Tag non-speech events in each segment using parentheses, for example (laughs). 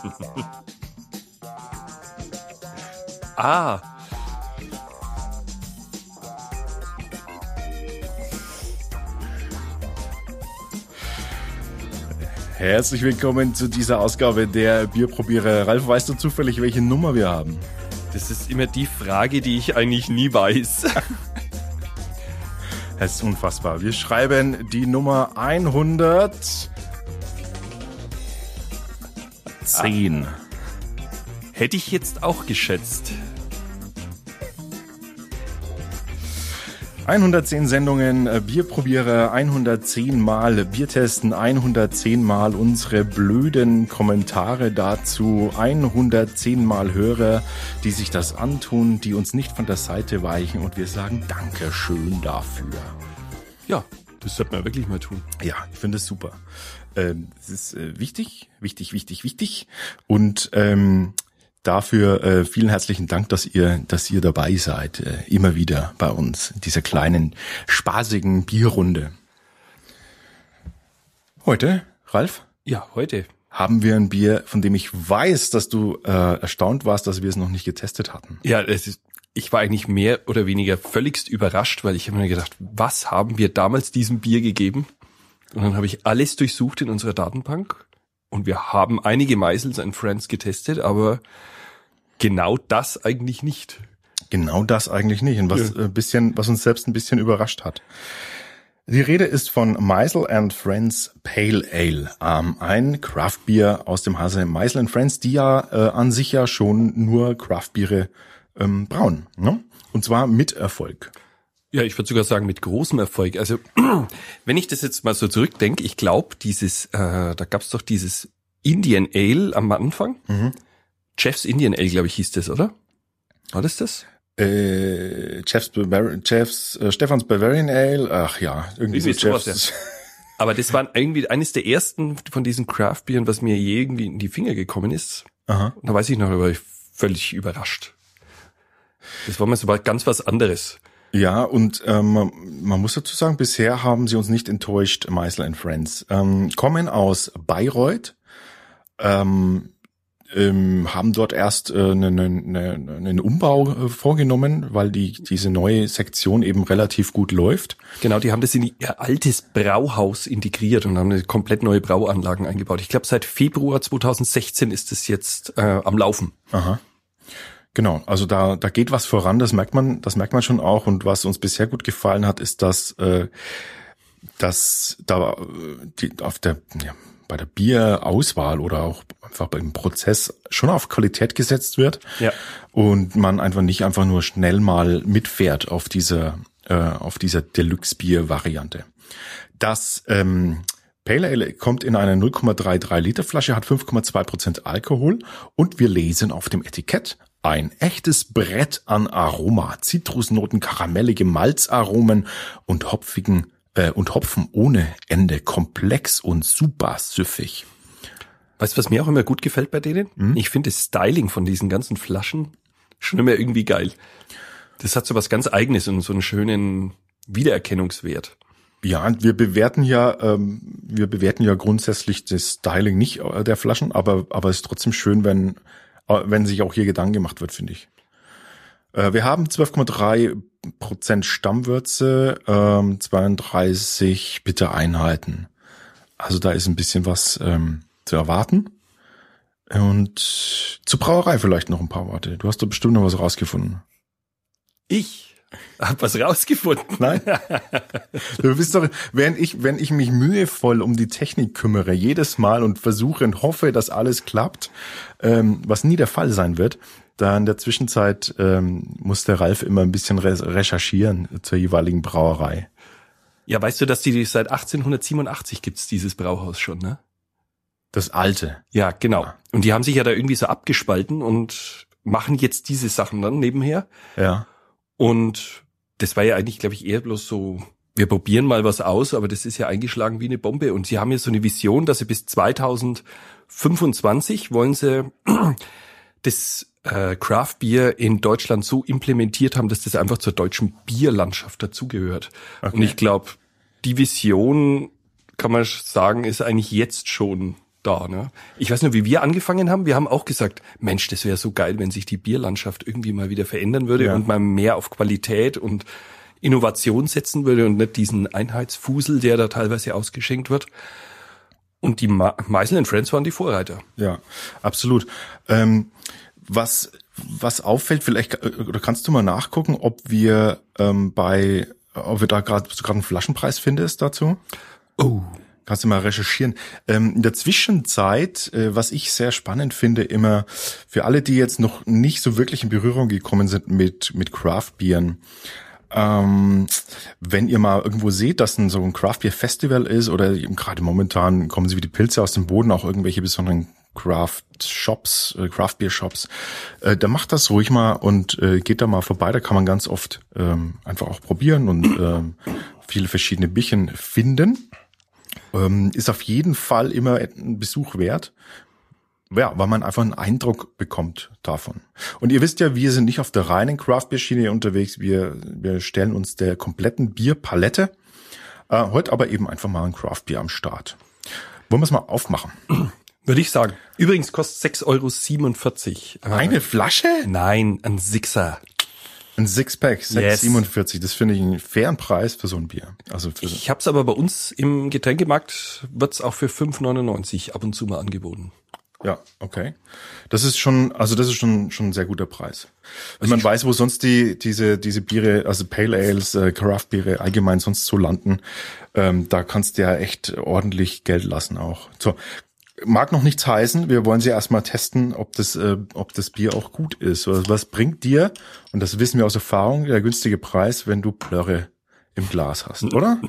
(laughs) ah. Herzlich willkommen zu dieser Ausgabe der Bierprobierer. Ralf, weißt du zufällig, welche Nummer wir haben? Das ist immer die Frage, die ich eigentlich nie weiß. (laughs) (laughs) Es ist unfassbar. Wir schreiben die Nummer 110. Hätte ich jetzt auch geschätzt. 110 Sendungen äh, Bierprobierer, 110 Mal Biertesten, 110 Mal unsere blöden Kommentare dazu, 110 Mal Hörer, die sich das antun, die uns nicht von der Seite weichen und wir sagen Dankeschön dafür. Ja, das sollte man wirklich mal tun. Ja, ich finde es super. Ähm, es ist äh, wichtig, wichtig, wichtig, wichtig und ähm, dafür äh, vielen herzlichen Dank, dass ihr, dass ihr dabei seid, äh, immer wieder bei uns in dieser kleinen, spaßigen Bierrunde. Heute, Ralf? Ja, heute. Haben wir ein Bier, von dem ich weiß, dass du äh, erstaunt warst, dass wir es noch nicht getestet hatten. Ja, es ist, ich war eigentlich mehr oder weniger völligst überrascht, weil ich habe mir gedacht, was haben wir damals diesem Bier gegeben? Und dann habe ich alles durchsucht in unserer Datenbank und wir haben einige Meisels and Friends getestet, aber genau das eigentlich nicht. Genau das eigentlich nicht. Und was ja. ein äh, bisschen, was uns selbst ein bisschen überrascht hat. Die Rede ist von Meisel and Friends Pale Ale, ähm, ein Craftbier aus dem Hause Meisel and Friends, die ja äh, an sich ja schon nur Craftbiere ähm, brauen. Ne? Und zwar mit Erfolg. Ja, ich würde sogar sagen mit großem Erfolg. Also (clears throat) wenn ich das jetzt mal so zurückdenke, ich glaube, dieses, äh, da gab's doch dieses Indian Ale am Anfang. Mhm. Jeff's Indian Ale, glaube ich, hieß das, oder? War das das? Äh, Jeff's, Bavar Jeff's äh, Stefans Bavarian Ale, ach ja, irgendwie so Jeff's. Sowas, ja. Aber das war irgendwie eines der ersten von diesen Craft-Bieren, was mir je irgendwie in die Finger gekommen ist. Aha. Und da weiß ich noch, da war ich völlig überrascht. Das war mir so ganz was anderes. Ja, und ähm, man muss dazu sagen, bisher haben sie uns nicht enttäuscht, Meisel Friends. Ähm, kommen aus Bayreuth, ähm, ähm, haben dort erst äh, einen, einen, einen Umbau äh, vorgenommen, weil die diese neue Sektion eben relativ gut läuft. Genau, die haben das in ihr altes Brauhaus integriert und haben eine komplett neue Brauanlagen eingebaut. Ich glaube, seit Februar 2016 ist es jetzt äh, am Laufen. Aha. Genau, also da, da geht was voran, das merkt man, das merkt man schon auch. Und was uns bisher gut gefallen hat, ist, dass, äh, dass da äh, die, auf der, ja, bei der Bierauswahl oder auch einfach beim Prozess schon auf Qualität gesetzt wird. Ja. Und man einfach nicht einfach nur schnell mal mitfährt auf dieser, äh, auf dieser Deluxe-Bier-Variante. Das ähm, Pale Ale kommt in einer 0,33 Liter Flasche, hat 5,2 Prozent Alkohol und wir lesen auf dem Etikett ein echtes Brett an Aroma, Zitrusnoten, karamellige Malzaromen und hopfigen äh, und Hopfen ohne Ende, komplex und super süffig. Weißt du, was mir auch immer gut gefällt bei denen? Hm? Ich finde das Styling von diesen ganzen Flaschen schon immer irgendwie geil. Das hat so was ganz Eigenes und so einen schönen Wiedererkennungswert. Ja, wir bewerten ja, ähm, wir bewerten ja grundsätzlich das Styling nicht äh, der Flaschen, aber aber es ist trotzdem schön, wenn wenn sich auch hier Gedanken gemacht wird, finde ich. Äh, wir haben 12,3 Prozent Stammwürze, ähm, 32 bitte Einheiten. Also da ist ein bisschen was ähm, zu erwarten. Und zur Brauerei vielleicht noch ein paar Worte. Du hast doch bestimmt noch was rausgefunden. Ich? Hab was rausgefunden. Nein. Du bist doch, wenn ich, wenn ich mich mühevoll um die Technik kümmere, jedes Mal und versuche und hoffe, dass alles klappt, ähm, was nie der Fall sein wird, da in der Zwischenzeit ähm, muss der Ralf immer ein bisschen recherchieren zur jeweiligen Brauerei. Ja, weißt du, dass die seit 1887 gibt's dieses Brauhaus schon, ne? Das alte. Ja, genau. Und die haben sich ja da irgendwie so abgespalten und machen jetzt diese Sachen dann nebenher. Ja. Und das war ja eigentlich, glaube ich, eher bloß so, wir probieren mal was aus, aber das ist ja eingeschlagen wie eine Bombe. Und sie haben ja so eine Vision, dass sie bis 2025 wollen sie (clears throat) das äh, Craft Beer in Deutschland so implementiert haben, dass das einfach zur deutschen Bierlandschaft dazugehört. Okay. Und ich glaube, die Vision kann man sagen, ist eigentlich jetzt schon da. Ne? Ich weiß nur, wie wir angefangen haben. Wir haben auch gesagt, Mensch, das wäre so geil, wenn sich die Bierlandschaft irgendwie mal wieder verändern würde Ja. und mal mehr auf Qualität und Innovation setzen würde und nicht diesen Einheitsfusel, der da teilweise ausgeschenkt wird. Und die Ma Meisel Friends waren die Vorreiter. Ja, absolut. Ähm, was, was auffällt, vielleicht, äh, oder kannst du mal nachgucken, ob wir ähm, bei, ob wir da gerade gerade einen Flaschenpreis findest dazu? Oh. Kannst du mal recherchieren. Ähm, in der Zwischenzeit, äh, was ich sehr spannend finde, immer für alle, die jetzt noch nicht so wirklich in Berührung gekommen sind mit, mit Craft-Bieren, ähm, wenn ihr mal irgendwo seht, dass ein so ein Craft Beer Festival ist oder gerade momentan kommen sie wie die Pilze aus dem Boden, auch irgendwelche besonderen Craft Shops, äh, Craft Beer Shops, äh, da macht das ruhig mal und äh, geht da mal vorbei. Da kann man ganz oft ähm, einfach auch probieren und ähm, viele verschiedene Bierchen finden. Ähm, ist auf jeden Fall immer ein Besuch wert. Ja, weil man einfach einen Eindruck bekommt davon. Und ihr wisst ja, wir sind nicht auf der reinen Craft-Bier-Schiene unterwegs. Wir, wir stellen uns der kompletten Bierpalette. Äh, heute aber eben einfach mal ein Craft-Bier am Start. Wollen wir es mal aufmachen? (clears throat) Würde ich sagen. Übrigens kostet 6,47 Euro. Eine Flasche? Nein, ein Sixer. Ein Sixpack, Yes. 6,47. Das finde ich einen fairen Preis für so ein Bier. Also für Ich habe es aber bei uns im Getränkemarkt, wird's auch für 5,99 ab und zu mal angeboten. Ja, okay. Das ist schon, also das ist schon schon ein sehr guter Preis. Wenn man weiß, wo sonst die diese diese Biere, also Pale Ales, äh, Craft Biere allgemein sonst so landen, ähm, da kannst du ja echt ordentlich Geld lassen auch. So, mag noch nichts heißen. Wir wollen sie erstmal testen, ob das äh, ob das Bier auch gut ist. Was, was bringt dir? Und das wissen wir aus Erfahrung, der günstige Preis, wenn du Plörre im Glas hast, oder?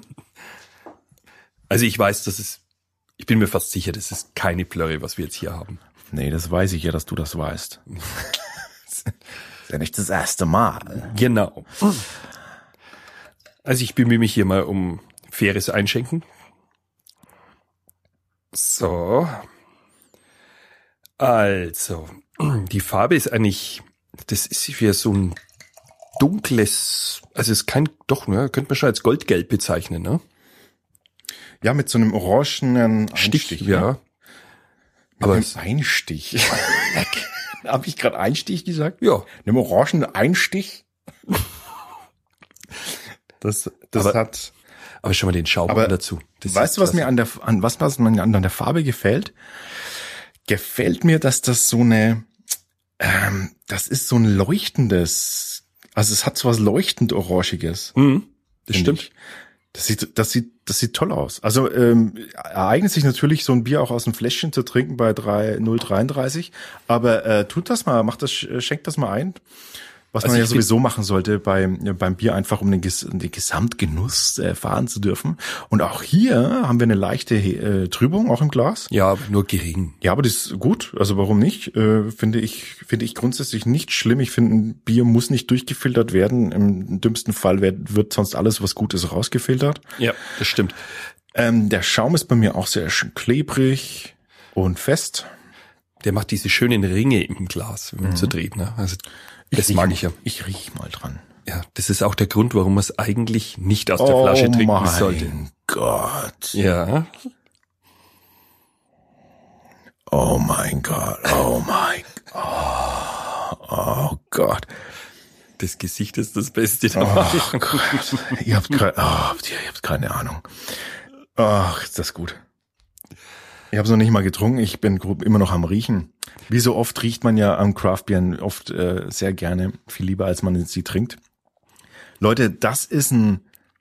Also ich weiß, das ist, ich bin mir fast sicher, das ist keine Plörre, was wir jetzt hier haben. Nee, das weiß ich ja, dass du das weißt. (laughs) ist ja nicht das erste Mal. Genau. Also ich bemühe mich hier mal um faires Einschenken. So. Also, die Farbe ist eigentlich, das ist wie so ein dunkles, also es ist kein, doch, ne, könnte man schon als Goldgelb bezeichnen, ne? Ja, mit so einem orangenen Stich, Einstich. ja. Ne? Aber Aber es- ein Einstich. (laughs) (laughs) Habe ich gerade Einstich gesagt? Ja. Einem orangen Einstich? (laughs) Das, das Aber- hat. Aber schon mal den Schaum dazu. Das weißt du, was mir an der, an was, was mir an der Farbe gefällt? Gefällt mir, dass das so eine, ähm, das ist so ein leuchtendes, also es hat so was leuchtend orangiges. Mhm, das stimmt. ich. Das sieht, das sieht, das sieht toll aus. Also ähm, ereignet sich natürlich so ein Bier auch aus dem Fläschchen zu trinken bei 3, 0,33. Aber äh, tut das mal, macht das, schenkt das mal ein. Was Also man ja sowieso machen sollte beim, beim Bier, einfach um den, den Gesamtgenuss äh, erfahren zu dürfen. Und auch hier haben wir eine leichte äh, Trübung, auch im Glas. Ja, nur gering. Ja, aber das ist gut. Also warum nicht? Äh, finde ich, finde ich grundsätzlich nicht schlimm. Ich finde, ein Bier muss nicht durchgefiltert werden. Im dümmsten Fall wird, wird sonst alles, was gut ist, rausgefiltert. Ja, das stimmt. Ähm, der Schaum ist bei mir auch sehr schön klebrig und fest. Der macht diese schönen Ringe im Glas, wenn man so dreht. Ne? Also das riech mag ich ja. Ich riech mal dran. Ja, das ist auch der Grund, warum man es eigentlich nicht aus der Flasche trinken Oh mein sollte. Gott. Ja, Oh mein Gott. Oh mein Oh, oh Gott. das Gesicht ist das Beste Oh. Gott. Ihr habt, keine, oh, ihr habt keine Ahnung. Ach, ist das gut. Ich habe es noch nicht mal getrunken. Ich bin grob immer noch am Riechen. Wie so oft riecht man ja am Craftbieren oft äh, sehr gerne, viel lieber als man sie trinkt. Leute, das ist ein,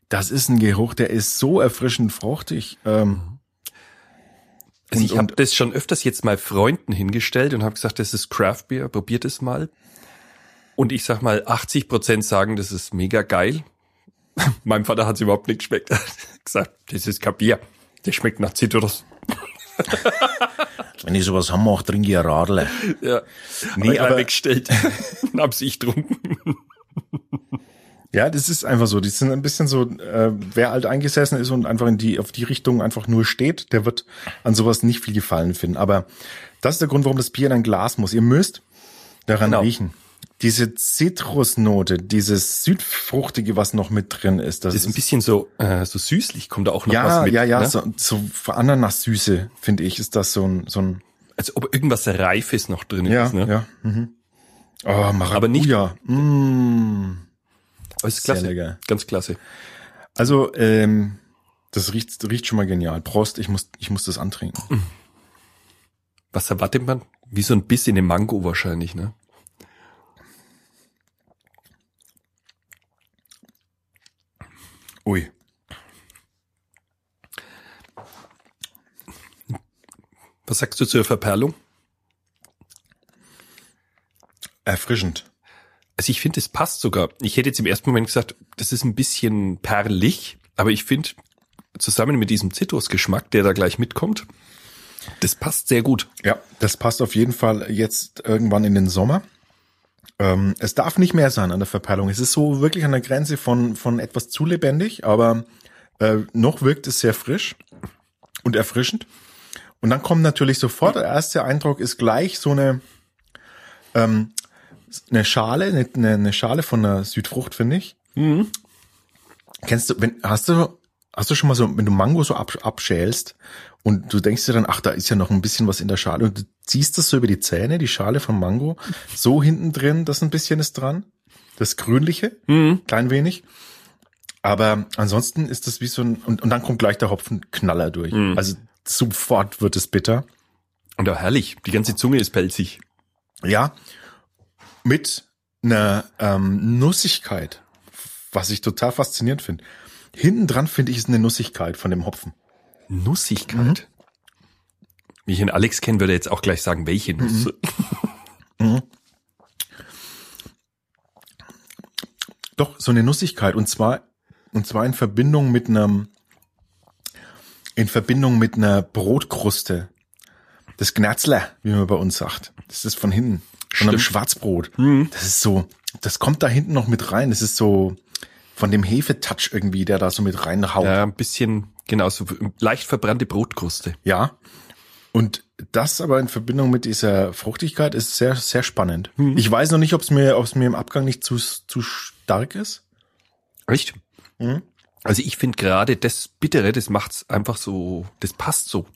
das ist ein Geruch, der ist so erfrischend fruchtig. Ähm, Also ich habe das schon öfters jetzt mal Freunden hingestellt und habe gesagt, das ist Craft Beer, probiert es mal. Und ich sag mal, 80 Prozent sagen, das ist mega geil. (laughs) Meinem Vater hat es überhaupt nicht geschmeckt. Er (laughs) hat gesagt, das ist kein Bier. Das schmeckt nach Zitrus. (laughs) wenn ich sowas haben mache, trinke ich ein Radler. Ja. Nee, aber aber- weggestellt und (laughs) hab's ich getrunken. (laughs) Ja, das ist einfach so. Die sind ein bisschen so, äh, wer alt eingesessen ist und einfach in die, auf die Richtung einfach nur steht, der wird an sowas nicht viel Gefallen finden. Aber das ist der Grund, warum das Bier in ein Glas muss. Ihr müsst daran Genau. riechen. Diese Zitrusnote, dieses Südfruchtige, was noch mit drin ist. Das, das ist ein bisschen so, äh, so süßlich, kommt da auch noch ja, was mit. Ja, ja, ne? ja, so, so Ananas-Süße, finde ich, ist das so ein, so ein. Als ob irgendwas Reifes noch drin ja, ist, ne? Ja, mhm. Oh, Maracuja. Aber nicht- Mm. Aber ist Sehr klasse. lecker. Ganz klasse. Also, ähm, das riecht, riecht schon mal genial. Prost, ich muss, ich muss das antrinken. Was erwartet man? Wie so ein Biss in den Mango wahrscheinlich, ne? Ui. Was sagst du zur Verperlung? Erfrischend. Also ich finde, es passt sogar. Ich hätte jetzt im ersten Moment gesagt, das ist ein bisschen perlig, aber ich finde, zusammen mit diesem Zitrusgeschmack, der da gleich mitkommt, das passt sehr gut. Ja, das passt auf jeden Fall jetzt irgendwann in den Sommer. Ähm, es darf nicht mehr sein an der Verperlung. Es ist so wirklich an der Grenze von, von etwas zu lebendig, aber äh, noch wirkt es sehr frisch und erfrischend. Und dann kommt natürlich sofort, der erste Eindruck ist gleich so eine, ähm, eine Schale, eine, eine Schale von einer Südfrucht, finde ich. Kennst du, wenn, hast du, hast du schon mal so, wenn du Mango so ab, abschälst und du denkst dir dann, ach, da ist ja noch ein bisschen was in der Schale und du ziehst das so über die Zähne, die Schale vom Mango, (laughs) so hinten drin, das ein bisschen ist dran, das Grünliche, klein wenig. Aber ansonsten ist das wie so ein, und, und dann kommt gleich der Hopfenknaller durch. Also sofort wird es bitter. Und auch herrlich. Die ganze Zunge ist pelzig. Ja, mit einer ähm, Nussigkeit, was ich total faszinierend finde. Hinten dran finde ich ist eine Nussigkeit von dem Hopfen. Nussigkeit. Wie ich den Alex kenne, würde er jetzt auch gleich sagen, welche Nuss. Doch, so eine Nussigkeit und zwar, und zwar in Verbindung mit einem, in Verbindung mit einer Brotkruste. Das Gnerzler, wie man bei uns sagt. Das ist von hinten. Von einem Stimmt. Schwarzbrot. Das ist so, das kommt da hinten noch mit rein. Das ist so von dem Hefetouch irgendwie, der da so mit reinhaut. Ja, ein bisschen, genau, so leicht verbrannte Brotkruste. Ja. Und das aber in Verbindung mit dieser Fruchtigkeit ist sehr, sehr spannend. Ich weiß noch nicht, ob es mir, ob es mir im Abgang nicht zu, zu stark ist. Echt? Also ich finde gerade das Bittere, das macht's einfach so, das passt so.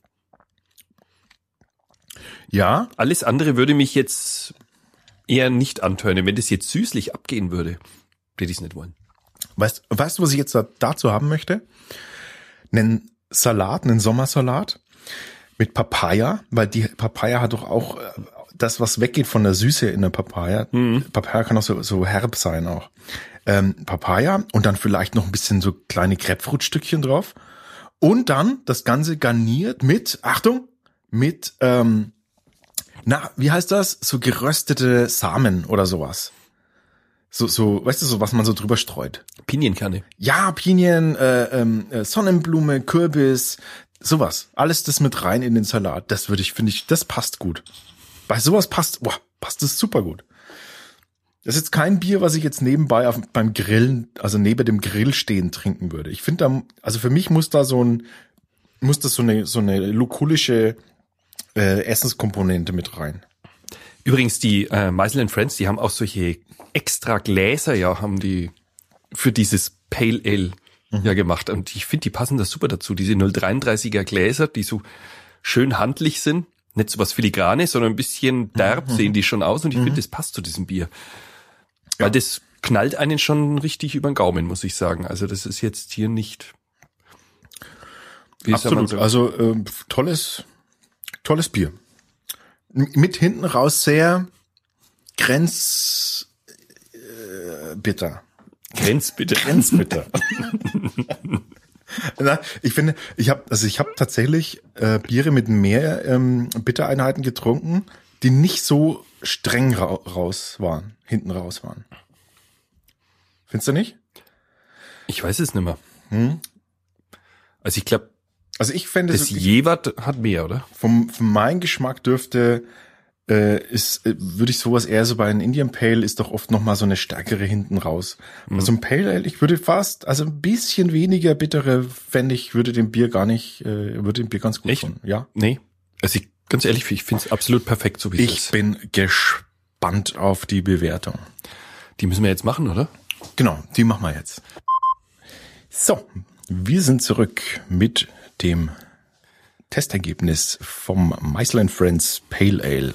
Ja, Alles andere würde mich jetzt eher nicht antönen. Wenn das jetzt süßlich abgehen würde, würde ich es nicht wollen. Weißt, weißt du, was ich jetzt da, dazu haben möchte? Einen Salat, einen Sommersalat mit Papaya, weil die Papaya hat doch auch äh, das, was weggeht von der Süße in der Papaya. Papaya kann auch so, so herb sein auch. Ähm, Papaya und dann vielleicht noch ein bisschen so kleine Grapefruitstückchen drauf. Und dann das Ganze garniert mit, Achtung, mit, ähm, na, wie heißt das? So geröstete Samen oder sowas. So, so, weißt du, so was man so drüber streut. Pinienkerne. Ja, Pinien, äh, ähm, äh, Sonnenblume, Kürbis, sowas. Alles das mit rein in den Salat. Das würde ich, finde ich, das passt gut. Bei sowas passt, boah, passt das super gut. Das ist jetzt kein Bier, was ich jetzt nebenbei auf, beim Grillen, also neben dem Grill stehen trinken würde. Ich finde da, also für mich muss da so ein, muss das so eine, so eine lukulische äh, Essenskomponente mit rein. Übrigens, die äh, Meisel Friends, die haben auch solche extra Gläser, ja, haben die für dieses Pale Ale ja gemacht. Und ich finde, die passen da super dazu. Diese 033er Gläser, die so schön handlich sind. Nicht so was Filigranes, sondern ein bisschen derb sehen die schon aus. Und ich finde, das passt zu diesem Bier. Weil das knallt einen schon richtig über den Gaumen, muss ich sagen. Also das ist jetzt hier nicht... Absolut. Also äh, tolles, tolles Bier. Mit hinten raus sehr grenz äh, bitter. Grenzbitter. Grenzbitter. (laughs) Na, ich finde, ich habe also ich habe tatsächlich äh, Biere mit mehr ähm, Bittereinheiten getrunken, die nicht so streng ra raus waren, hinten raus waren. Findest du nicht? Ich weiß es nicht mehr. Hm? Also ich glaube, Also ich fände es Jeweert hat mehr, oder? vom, von meinem Geschmack dürfte äh, ist äh, würde ich sowas eher so bei einem Indian Pale ist doch oft noch mal so eine stärkere hinten raus. Also ein Pale Ale, ich würde fast also ein bisschen weniger bittere fände ich würde dem Bier gar nicht äh, würde dem Bier ganz gut Echt? tun. Ja. Nee. Also ich, ganz ehrlich, ich finde es absolut perfekt, so wie es Ich ist. bin gespannt auf die Bewertung. Die müssen wir jetzt machen, oder? Genau, die machen wir jetzt. So, wir sind zurück mit dem Testergebnis vom Meisel Friends Pale Ale.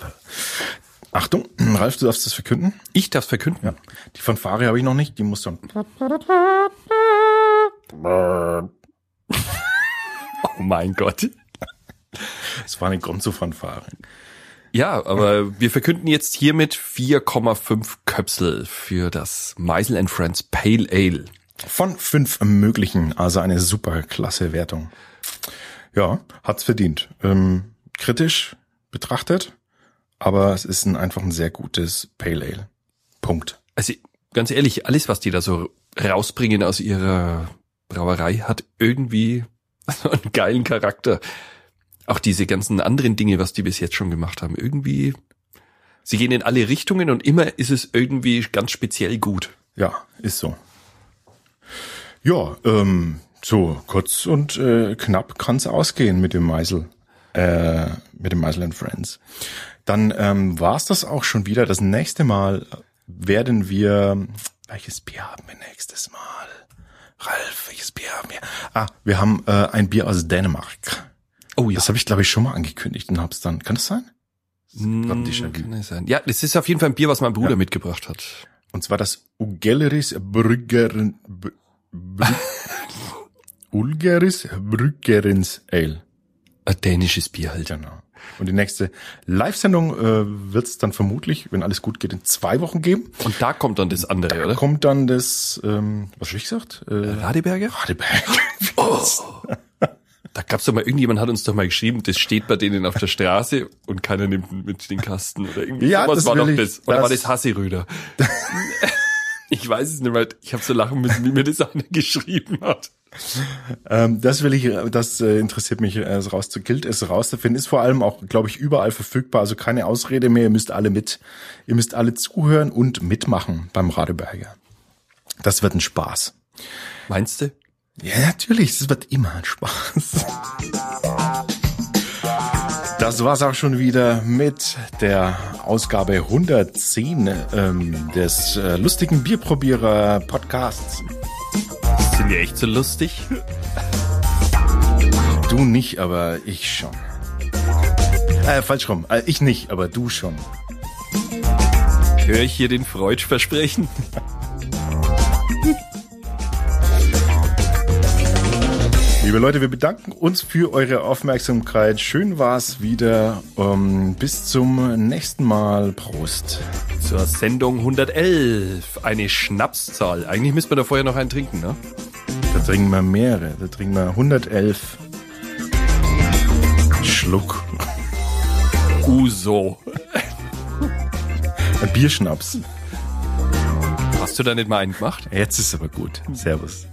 Achtung, Ralf, du darfst das verkünden? Ich darf verkünden. Ja. Die Fanfare habe ich noch nicht, die muss dann. (laughs) Oh mein Gott. Es war eine Gonzo-Fanfare. Ja, aber wir verkünden jetzt hiermit 4,5 Köpsel für das Meisel Friends Pale Ale. Von fünf möglichen, also eine super klasse Wertung. Ja, hat's verdient. Ähm, kritisch betrachtet, aber es ist ein, einfach ein sehr gutes Pale Ale. Punkt. Also ganz ehrlich, alles, was die da so rausbringen aus ihrer Brauerei, hat irgendwie (laughs) einen geilen Charakter. Auch diese ganzen anderen Dinge, was die bis jetzt schon gemacht haben, irgendwie, sie gehen in alle Richtungen und immer ist es irgendwie ganz speziell gut. Ja, ist so. Ja, ähm, so kurz und äh, knapp kann's ausgehen mit dem Meisel, äh, mit dem Meisel and Friends. Dann ähm, war's das auch schon wieder. Das nächste Mal werden wir, welches Bier haben wir nächstes Mal? Ralf, welches Bier haben wir? Ah, wir haben äh, ein Bier aus Dänemark. Oh Das habe ich, glaube ich, schon mal angekündigt und hab's dann. Kann das sein? Mm, Déjà vu. kann es sein. Ja, das ist auf jeden Fall ein Bier, was mein Bruder Ja. mitgebracht hat. Und zwar das Ugelleris Brügger, Br- (laughs) Ulgeris Brüggerins Ale. Ein dänisches Bier halt. Genau. Und die nächste Live-Sendung äh, wird es dann vermutlich, wenn alles gut geht, in zwei Wochen geben. Und da kommt dann das andere, Da oder? kommt dann das, ähm, was hab ich gesagt? Äh, Radeberger? Radeberg. (laughs) Oh. Da gab's doch mal, irgendjemand hat uns doch mal geschrieben, das steht bei denen auf der Straße und keiner nimmt mit den Kasten oder irgendwie. Ja, sowas das war doch das. Oder das- war das Hasseröder? (laughs) ich weiß es nicht mehr. Ich habe so lachen müssen, wie mir das einer geschrieben hat. Ähm, das will ich, das äh, interessiert mich, äh, es raus, gilt es rauszufinden. Ist vor allem auch, glaube ich, überall verfügbar. Also keine Ausrede mehr. Ihr müsst alle mit, ihr müsst alle zuhören und mitmachen beim Radeberger. Das wird ein Spaß. Meinst du? Ja, natürlich, es wird immer ein Spaß. Das war's auch schon wieder mit der Ausgabe 110 ähm, des äh, lustigen Bierprobierer Podcasts. Sind die echt so lustig? Du nicht, aber ich schon. Äh, falsch rum. Äh, ich nicht, aber du schon. Höre ich hier den Freud versprechen? (laughs) Liebe Leute, wir bedanken uns für eure Aufmerksamkeit. Schön war's wieder. Ähm, bis zum nächsten Mal. Prost. Zur Sendung 111. Eine Schnapszahl. Eigentlich müsste man da vorher noch einen trinken, ne? Da trinken wir mehrere. Da trinken wir 111 Schluck. Uso. Ein Bierschnaps. Hast du da nicht mal einen gemacht? Jetzt ist aber gut. Servus.